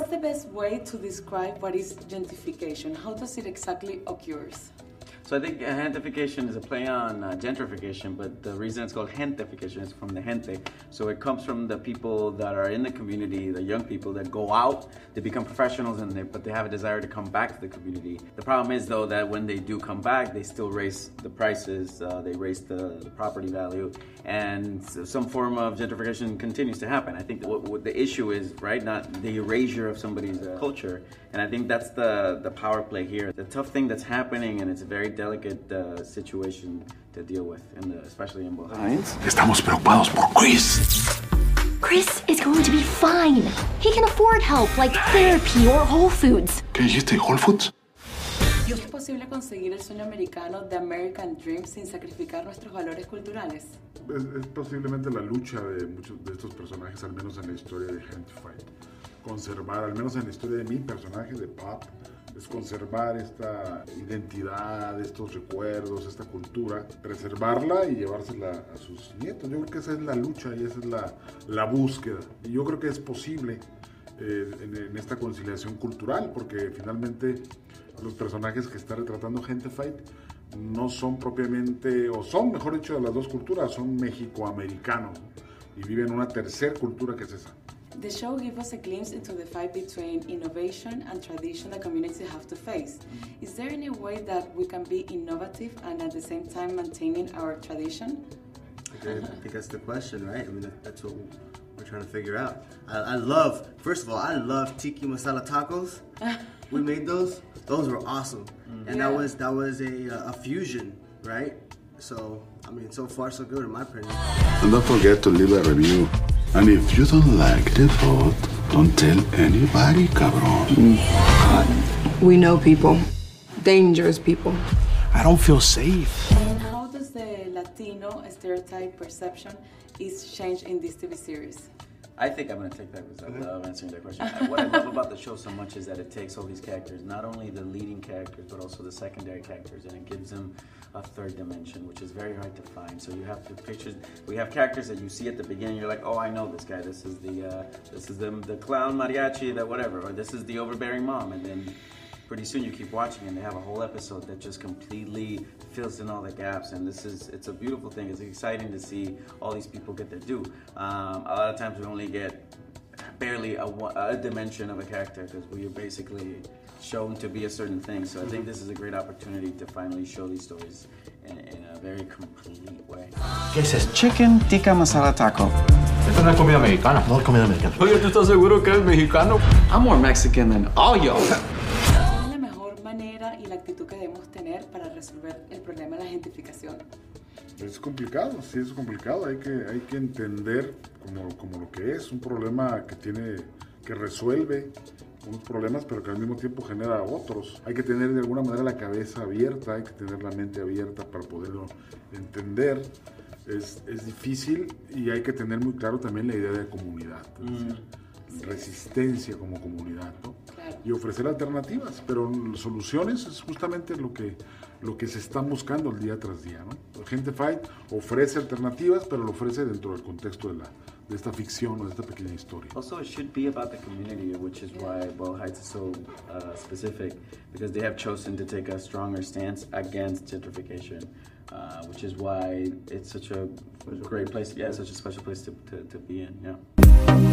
what's the best way to describe what is gentrification? How does it exactly occurs? So I think Gentefied is a play on uh, gentrification, but the reason it's called Gentefied is from the gente. So it comes from the people that are in the community, the young people that go out, they become professionals, and they, but they have a desire to come back to the community. The problem is though that when they do come back, they still raise the prices, uh, they raise the, the, property value, and some form of gentrification continues to happen. I think what, what the issue is right, not the erasure of somebody's uh, culture, and I think that's the the power play here. The tough thing that's happening, and it's very delicate uh, situation to deal with, in the, especially in. Estamos preocupados por Chris. Chris is going to be fine. He can afford help like therapy or Whole Foods. ¿Qué dijiste? ¿Whole Foods? ¿Y es posible conseguir el sueño americano de American Dream sin sacrificar nuestros valores culturales? Es, es posiblemente la lucha de muchos de estos personajes, al menos en la historia de Fight. Conservar, al menos en la historia de mi personaje, de Pop, es conservar esta identidad, estos recuerdos, esta cultura, preservarla y llevársela a sus nietos. Yo creo que esa es la lucha y esa es la, la búsqueda. Y yo creo que es posible eh, en, esta conciliación cultural, porque finalmente los personajes que está retratando Gente Fight no son propiamente, o son, mejor dicho, de las dos culturas, son mexicoamericanos y viven una tercera cultura que es esa. The show gives us a glimpse into the fight between innovation and tradition that communities have to face. Is there any way that we can be innovative and at the same time maintaining our tradition? Okay, I think that's the question, right? I mean, that's what we're trying to figure out. I, I love, first of all, I love tikka masala tacos. we made those; those were awesome, mm. and yeah. that was that was a a fusion, right? So I mean, so far so good in my opinion. And don't forget to leave a review. And if you don't like the food, don't tell anybody, cabron. Mm. We know people, dangerous people. I don't feel safe. And how does the Latino stereotype perception is changed in this TV series? I think I'm going to take that because I love answering that question. what I love about the show so much is that it takes all these characters, not only the leading characters, but also the secondary characters, and it gives them a third dimension, which is very hard to find. So you have to picture. We have characters that you see at the beginning. You're like, oh, I know this guy. This is the uh, this is the the clown mariachi, that whatever, or this is the overbearing mom, and then pretty soon you keep watching and they have a whole episode that just completely fills in all the gaps and this is it's a beautiful thing it's exciting to see all these people get their due um, a lot of times we only get barely a, a dimension of a character because we are basically shown to be a certain thing so i think this is a great opportunity to finally show these stories in, in a very complete way ¿Qué es eso? Chicken tikka masala taco. Esto no es comida mexicana. No es comida mexicana. Oye, ¿tú estás seguro que es mexicano? I'm more Mexican than all y'all. y la actitud que debemos tener para resolver el problema de la gentrificación? Es complicado, sí es complicado, hay que, hay que entender como, como lo que es, un problema que tiene, que resuelve unos problemas, pero que al mismo tiempo genera otros. Hay que tener de alguna manera la cabeza abierta, hay que tener la mente abierta para poderlo entender. Es, es difícil y hay que tener muy claro también la idea de comunidad, es decir, resistencia como comunidad, ¿no? y ofrecer alternativas, pero soluciones es justamente lo que, lo que se está buscando el día tras día. ¿no? Gente Fight ofrece alternativas, pero lo ofrece dentro del contexto de, la, de esta ficción o de esta pequeña historia. Also, it should be about the community, which is why Boyle Heights is so uh, specific, because they have chosen to take a stronger stance against gentrification. Uh, which is why it's such a great place, yeah, such a special place to, to, to be in, yeah.